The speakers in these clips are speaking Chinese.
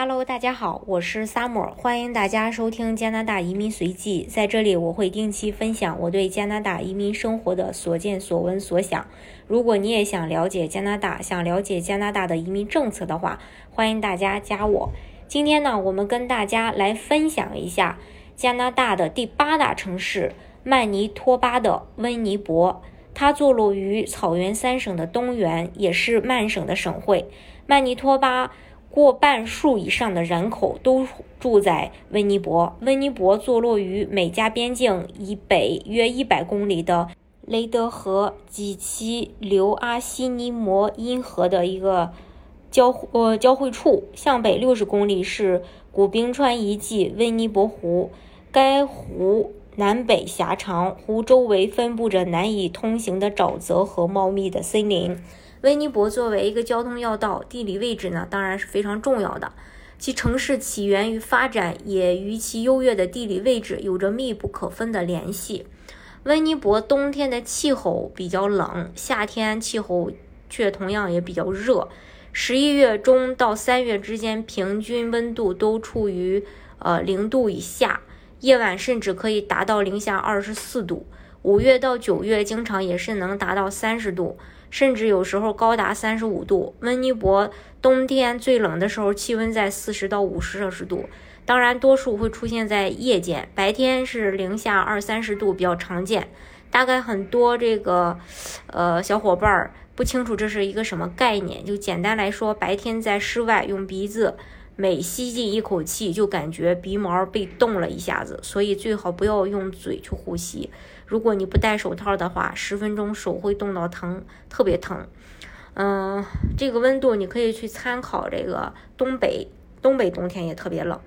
Hello，大家好，我是 Summer，欢迎大家收听加拿大移民随记。在这里，我会定期分享我对加拿大移民生活的所见所闻所想。如果你也想了解加拿大，想了解加拿大的移民政策的话，欢迎大家加我。今天呢，我们跟大家来分享一下加拿大的第八大城市曼尼托巴的温尼伯。它坐落于草原三省的东缘，也是曼省的省会。曼尼托巴。过半数以上的人口都住在温尼伯。温尼伯坐落于美加边境以北约一百公里的雷德河及其流阿西尼摩因河的一个交呃交汇处。向北六十公里是古冰川遗迹温尼伯湖。该湖南北狭长，湖周围分布着难以通行的沼泽和茂密的森林。温尼伯作为一个交通要道，地理位置呢当然是非常重要的。其城市起源与发展也与其优越的地理位置有着密不可分的联系。温尼伯冬天的气候比较冷，夏天气候却同样也比较热。十一月中到三月之间，平均温度都处于呃零度以下，夜晚甚至可以达到零下二十四度。五月到九月，经常也是能达到三十度。甚至有时候高达三十五度。温尼伯冬天最冷的时候，气温在四十到五十摄氏度。当然，多数会出现在夜间，白天是零下二三十度比较常见。大概很多这个呃小伙伴儿不清楚这是一个什么概念。就简单来说，白天在室外用鼻子每吸进一口气，就感觉鼻毛被冻了一下子，所以最好不要用嘴去呼吸。如果你不戴手套的话，十分钟手会冻到疼，特别疼。嗯，这个温度你可以去参考这个东北，东北冬天也特别冷。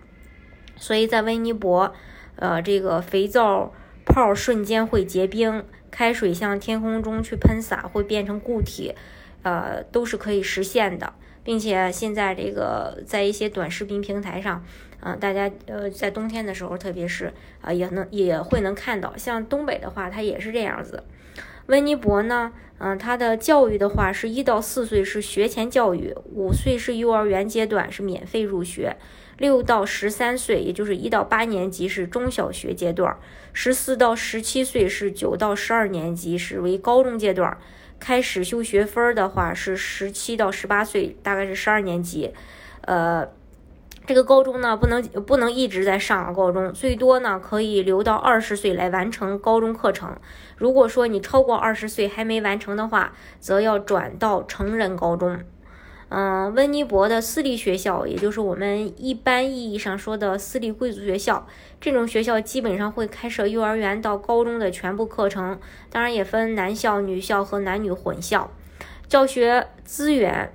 所以在温尼伯，呃，这个肥皂泡瞬间会结冰，开水向天空中去喷洒会变成固体，呃，都是可以实现的。并且现在这个在一些短视频平台上。啊，大家呃，在冬天的时候，特别是啊，也能也会能看到，像东北的话，它也是这样子。温尼伯呢，嗯，它的教育的话，是一到四岁是学前教育，五岁是幼儿园阶段是免费入学，六到十三岁，也就是一到八年级是中小学阶段，十四到十七岁是九到十二年级是为高中阶段，开始修学分的话是十七到十八岁，大概是十二年级，呃。这个高中呢，不能不能一直在上高中，最多呢可以留到二十岁来完成高中课程。如果说你超过二十岁还没完成的话，则要转到成人高中。嗯，温尼伯的私立学校，也就是我们一般意义上说的私立贵族学校，这种学校基本上会开设幼儿园到高中的全部课程，当然也分男校、女校和男女混校，教学资源。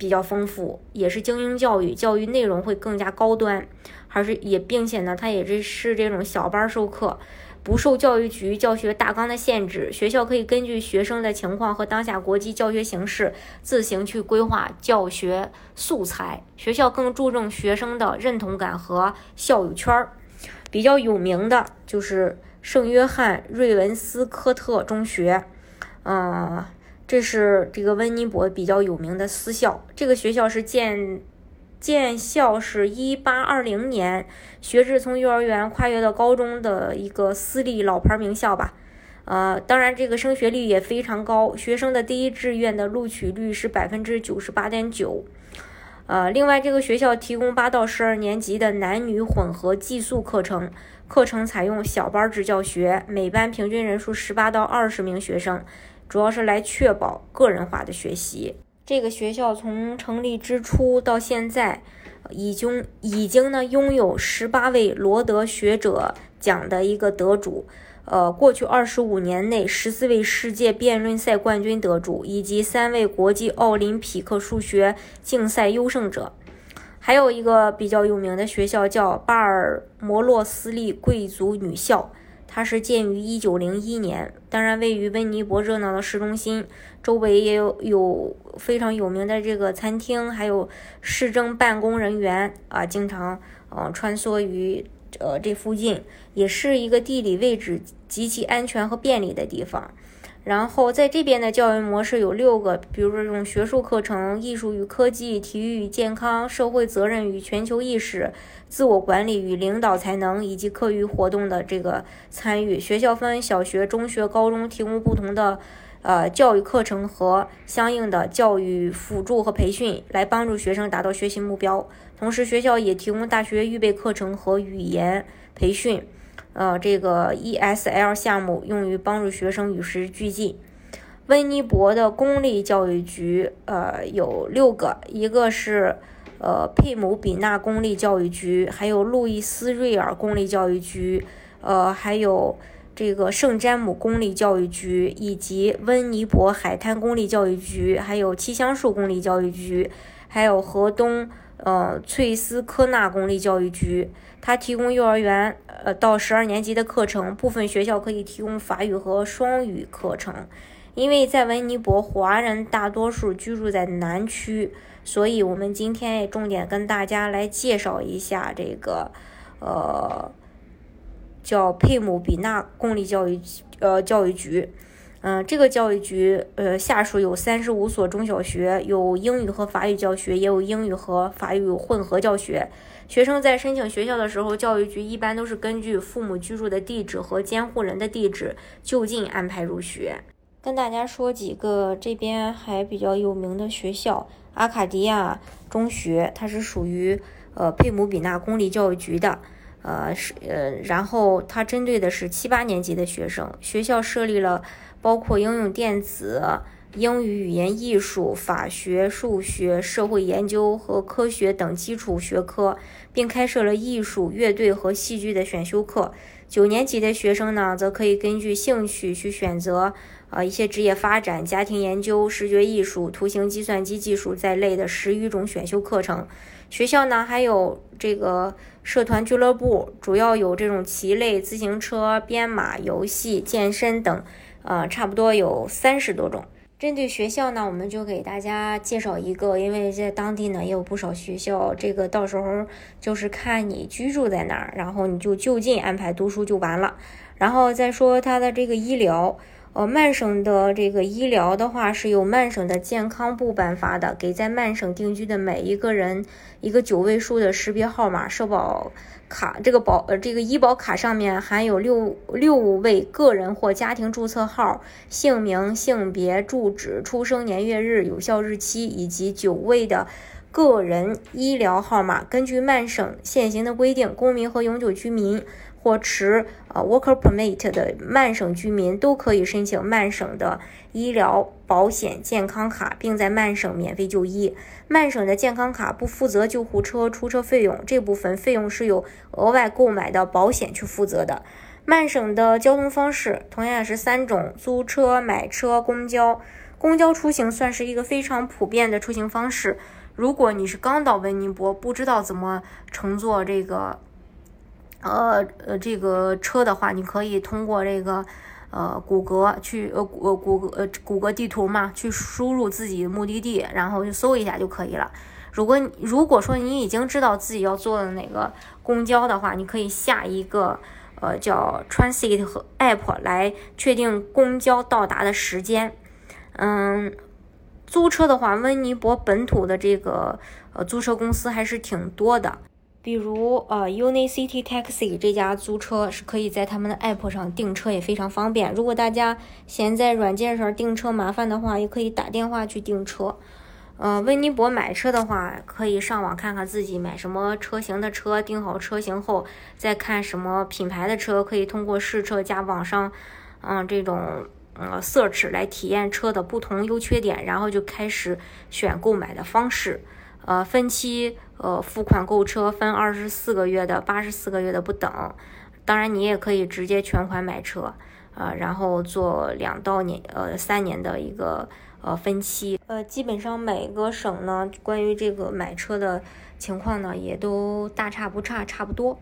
比较丰富，也是精英教育，教育内容会更加高端，还是也，并且呢，它也是是这种小班授课，不受教育局教学大纲的限制。学校可以根据学生的情况和当下国际教学形势，自行去规划教学素材。学校更注重学生的认同感和校友圈儿。比较有名的就是圣约翰瑞文斯科特中学，嗯。这是这个温尼伯比较有名的私校，这个学校是建建校是一八二零年，学制从幼儿园跨越到高中的一个私立老牌名校吧。呃，当然这个升学率也非常高，学生的第一志愿的录取率是百分之九十八点九。呃，另外这个学校提供八到十二年级的男女混合寄宿课程，课程采用小班制教学，每班平均人数十八到二十名学生。主要是来确保个人化的学习。这个学校从成立之初到现在，已经已经呢拥有十八位罗德学者奖的一个得主，呃，过去二十五年内十四位世界辩论赛冠军得主，以及三位国际奥林匹克数学竞赛优胜者。还有一个比较有名的学校叫巴尔摩洛斯利贵族女校。它是建于一九零一年，当然位于温尼伯热闹的市中心，周围也有有非常有名的这个餐厅，还有市政办公人员啊，经常呃穿梭于呃这附近，也是一个地理位置极其安全和便利的地方。然后在这边的教育模式有六个，比如说这种学术课程、艺术与科技、体育与健康、社会责任与全球意识、自我管理与领导才能，以及课余活动的这个参与。学校分小学、中学、高中，提供不同的呃教育课程和相应的教育辅助和培训，来帮助学生达到学习目标。同时，学校也提供大学预备课程和语言培训。呃，这个 ESL 项目用于帮助学生与时俱进。温尼伯的公立教育局，呃，有六个，一个是呃佩姆比纳公立教育局，还有路易斯瑞尔公立教育局，呃，还有这个圣詹姆公立教育局，以及温尼伯海滩公立教育局，还有七香树公立教育局，还有河东呃翠斯科纳公立教育局。它提供幼儿园呃到十二年级的课程，部分学校可以提供法语和双语课程。因为在温尼伯，华人大多数居住在南区，所以我们今天也重点跟大家来介绍一下这个呃叫佩姆比纳公立教育呃教育局。嗯，这个教育局呃下属有三十五所中小学，有英语和法语教学，也有英语和法语混合教学。学生在申请学校的时候，教育局一般都是根据父母居住的地址和监护人的地址就近安排入学。跟大家说几个这边还比较有名的学校，阿卡迪亚中学，它是属于呃佩姆比纳公立教育局的，呃是呃，然后它针对的是七八年级的学生。学校设立了包括应用电子。英语、语言、艺术、法学、数学、社会研究和科学等基础学科，并开设了艺术、乐队和戏剧的选修课。九年级的学生呢，则可以根据兴趣去选择，呃，一些职业发展、家庭研究、视觉艺术、图形计算机技术在内的十余种选修课程。学校呢，还有这个社团俱乐部，主要有这种棋类、自行车、编码、游戏、健身等，呃，差不多有三十多种。针对学校呢，我们就给大家介绍一个，因为在当地呢也有不少学校，这个到时候就是看你居住在哪儿，然后你就就近安排读书就完了。然后再说它的这个医疗。呃，曼省的这个医疗的话，是由曼省的健康部颁发的，给在曼省定居的每一个人一个九位数的识别号码。社保卡这个保呃这个医保卡上面含有六六位个人或家庭注册号、姓名、性别、住址、出生年月日、有效日期以及九位的个人医疗号码。根据曼省现行的规定，公民和永久居民。或持呃 worker permit 的曼省居民都可以申请曼省的医疗保险健康卡，并在曼省免费就医。曼省的健康卡不负责救护车出车费用，这部分费用是由额外购买的保险去负责的。曼省的交通方式同样也是三种：租车、买车、公交。公交出行算是一个非常普遍的出行方式。如果你是刚到温尼伯，不知道怎么乘坐这个。呃呃，这个车的话，你可以通过这个呃谷歌去呃谷谷歌呃谷歌地图嘛，去输入自己的目的地，然后就搜一下就可以了。如果如果说你已经知道自己要坐的哪个公交的话，你可以下一个呃叫 Transit 和 App 来确定公交到达的时间。嗯，租车的话，温尼伯本土的这个呃租车公司还是挺多的。比如，呃，Unicity Taxi 这家租车是可以在他们的 App 上订车，也非常方便。如果大家嫌在软件上订车麻烦的话，也可以打电话去订车。呃，温尼伯买车的话，可以上网看看自己买什么车型的车，订好车型后再看什么品牌的车，可以通过试车加网上，嗯，这种呃 search 来体验车的不同优缺点，然后就开始选购买的方式。呃，分期呃付款购车分二十四个月的、八十四个月的不等。当然，你也可以直接全款买车，呃，然后做两到年呃三年的一个呃分期。呃，基本上每个省呢，关于这个买车的情况呢，也都大差不差，差不多。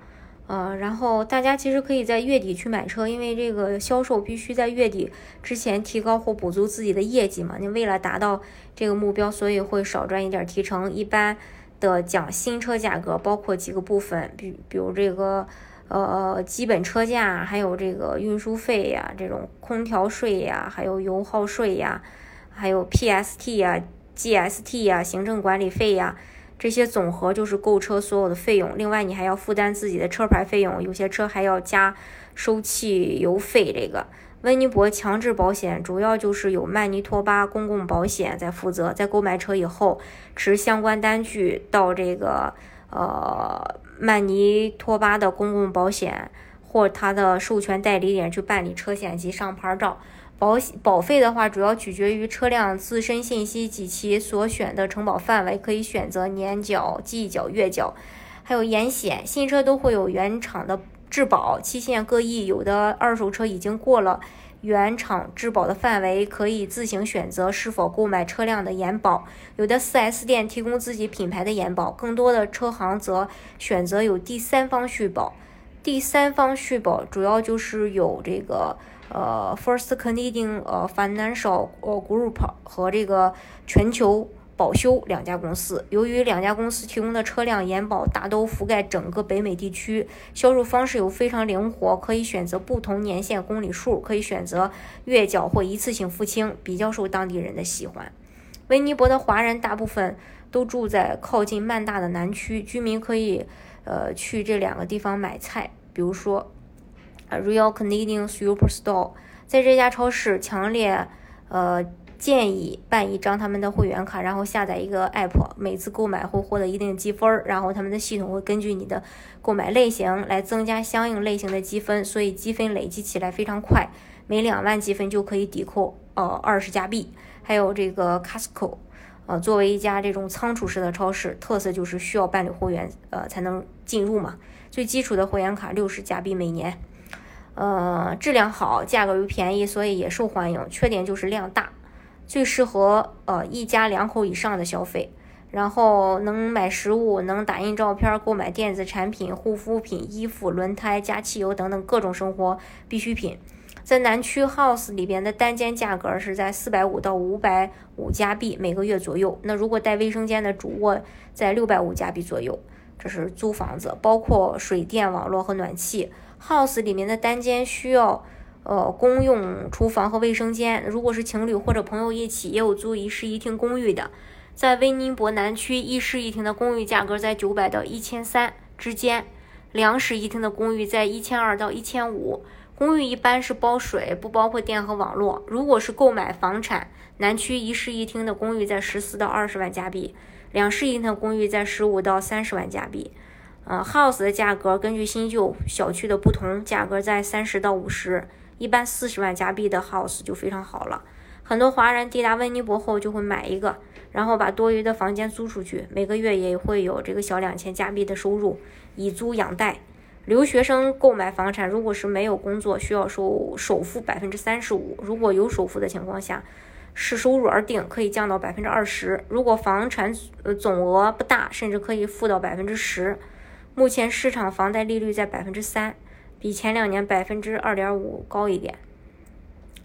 呃，然后大家其实可以在月底去买车，因为这个销售必须在月底之前提高或补足自己的业绩嘛。你为了达到这个目标，所以会少赚一点提成。一般的讲新车价格包括几个部分，比比如这个呃，基本车价，还有这个运输费呀，这种空调税呀，还有油耗税呀，还有 PST 呀、GST 呀、行政管理费呀，这些总和就是购车所有的费用。另外，你还要负担自己的车牌费用，有些车还要加收汽油费。这个温尼伯强制保险主要就是有曼尼托巴公共保险在负责，在购买车以后，持相关单据到这个呃。曼尼托巴的公共保险或他的授权代理点去办理车险及上牌照。保保费的话，主要取决于车辆自身信息及其所选的承保范围，可以选择年缴、季缴、月缴，还有延险。新车都会有原厂的质保，期限各异。有的二手车已经过了。原厂质保的范围可以自行选择是否购买车辆的延保，有的 4S 店提供自己品牌的延保，更多的车行则选择有第三方续保。第三方续保主要就是有这个呃 First Canadian 呃 Financial 呃 Group 和这个全球。保修两家公司，由于两家公司提供的车辆延保大都覆盖整个北美地区，销售方式又非常灵活，可以选择不同年限公里数，可以选择月缴或一次性付清，比较受当地人的喜欢。温尼伯的华人大部分都住在靠近曼大的南区，居民可以呃去这两个地方买菜，比如说 Real Canadian Superstore，在这家超市强烈呃。建议办一张他们的会员卡，然后下载一个 app，每次购买会获得一定积分，然后他们的系统会根据你的购买类型来增加相应类型的积分，所以积分累积起来非常快，每两万积分就可以抵扣呃二十加币。还有这个 Costco，呃，作为一家这种仓储式的超市，特色就是需要办理会员呃才能进入嘛。最基础的会员卡六十加币每年，呃，质量好，价格又便宜，所以也受欢迎。缺点就是量大。最适合呃一家两口以上的消费，然后能买食物，能打印照片，购买电子产品、护肤品、衣服、轮胎、加汽油等等各种生活必需品。在南区 House 里边的单间价格是在四百五到五百五加币每个月左右。那如果带卫生间的主卧在六百五加币左右。这是租房子，包括水电网络和暖气。House 里面的单间需要。呃，公用厨房和卫生间，如果是情侣或者朋友一起，也有租一室一厅公寓的。在温尼伯南区，一室一厅的公寓价格在九百到一千三之间，两室一厅的公寓在一千二到一千五。公寓一般是包水，不包括电和网络。如果是购买房产，南区一室一厅的公寓在十四到二十万加币，两室一厅的公寓在十五到三十万加币。呃，house 的价格根据新旧小区的不同，价格在三十到五十。一般四十万加币的 house 就非常好了。很多华人抵达温尼伯后就会买一个，然后把多余的房间租出去，每个月也会有这个小两千加币的收入，以租养贷。留学生购买房产，如果是没有工作，需要收首付百分之三十五；如果有首付的情况下，视收入而定，可以降到百分之二十。如果房产呃总额不大，甚至可以付到百分之十。目前市场房贷利率在百分之三。比前两年百分之二点五高一点，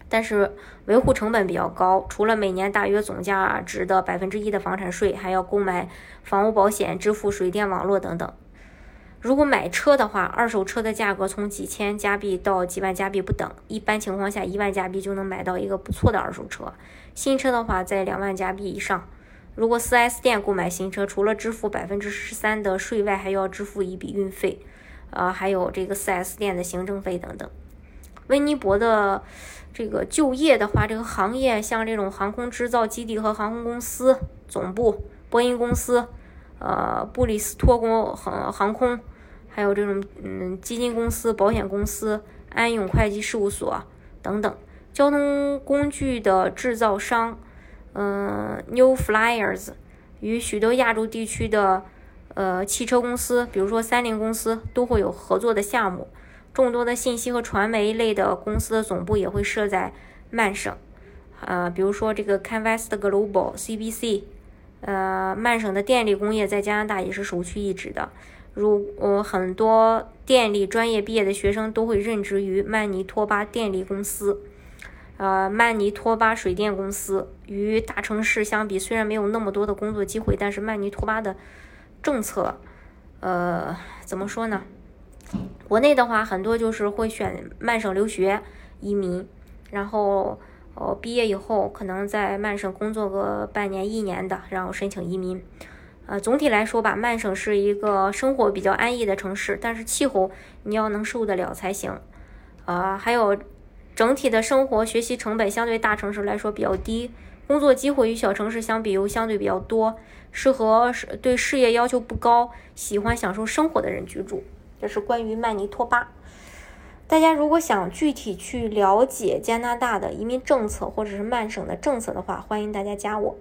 但是维护成本比较高。除了每年大约总价值的百分之一的房产税，还要购买房屋保险、支付水电网络等等。如果买车的话，二手车的价格从几千加币到几万加币不等。一般情况下，一万加币就能买到一个不错的二手车。新车的话，在两万加币以上。如果 4S 店购买新车，除了支付百分之十三的税外，还要支付一笔运费。啊，还有这个 4S 店的行政费等等。温尼伯的这个就业的话，这个行业像这种航空制造基地和航空公司总部，波音公司，呃，布里斯托公航航空，还有这种嗯基金公司、保险公司、安永会计事务所等等。交通工具的制造商，嗯，New Flyers 与许多亚洲地区的。呃，汽车公司，比如说三菱公司，都会有合作的项目。众多的信息和传媒类的公司的总部也会设在曼省。呃，比如说这个 Canvas Global CBC。呃，曼省的电力工业在加拿大也是首屈一指的。如呃，很多电力专业毕业的学生都会任职于曼尼托巴电力公司。呃，曼尼托巴水电公司与大城市相比，虽然没有那么多的工作机会，但是曼尼托巴的。政策，呃，怎么说呢？国内的话，很多就是会选曼省留学移民，然后呃毕业以后可能在曼省工作个半年一年的，然后申请移民。呃，总体来说吧，曼省是一个生活比较安逸的城市，但是气候你要能受得了才行。啊，还有整体的生活学习成本相对大城市来说比较低，工作机会与小城市相比又相对比较多，适合对事业要求不高、喜欢享受生活的人居住。这是关于曼尼托巴。大家如果想具体去了解加拿大的移民政策或者是曼省的政策的话，欢迎大家加我。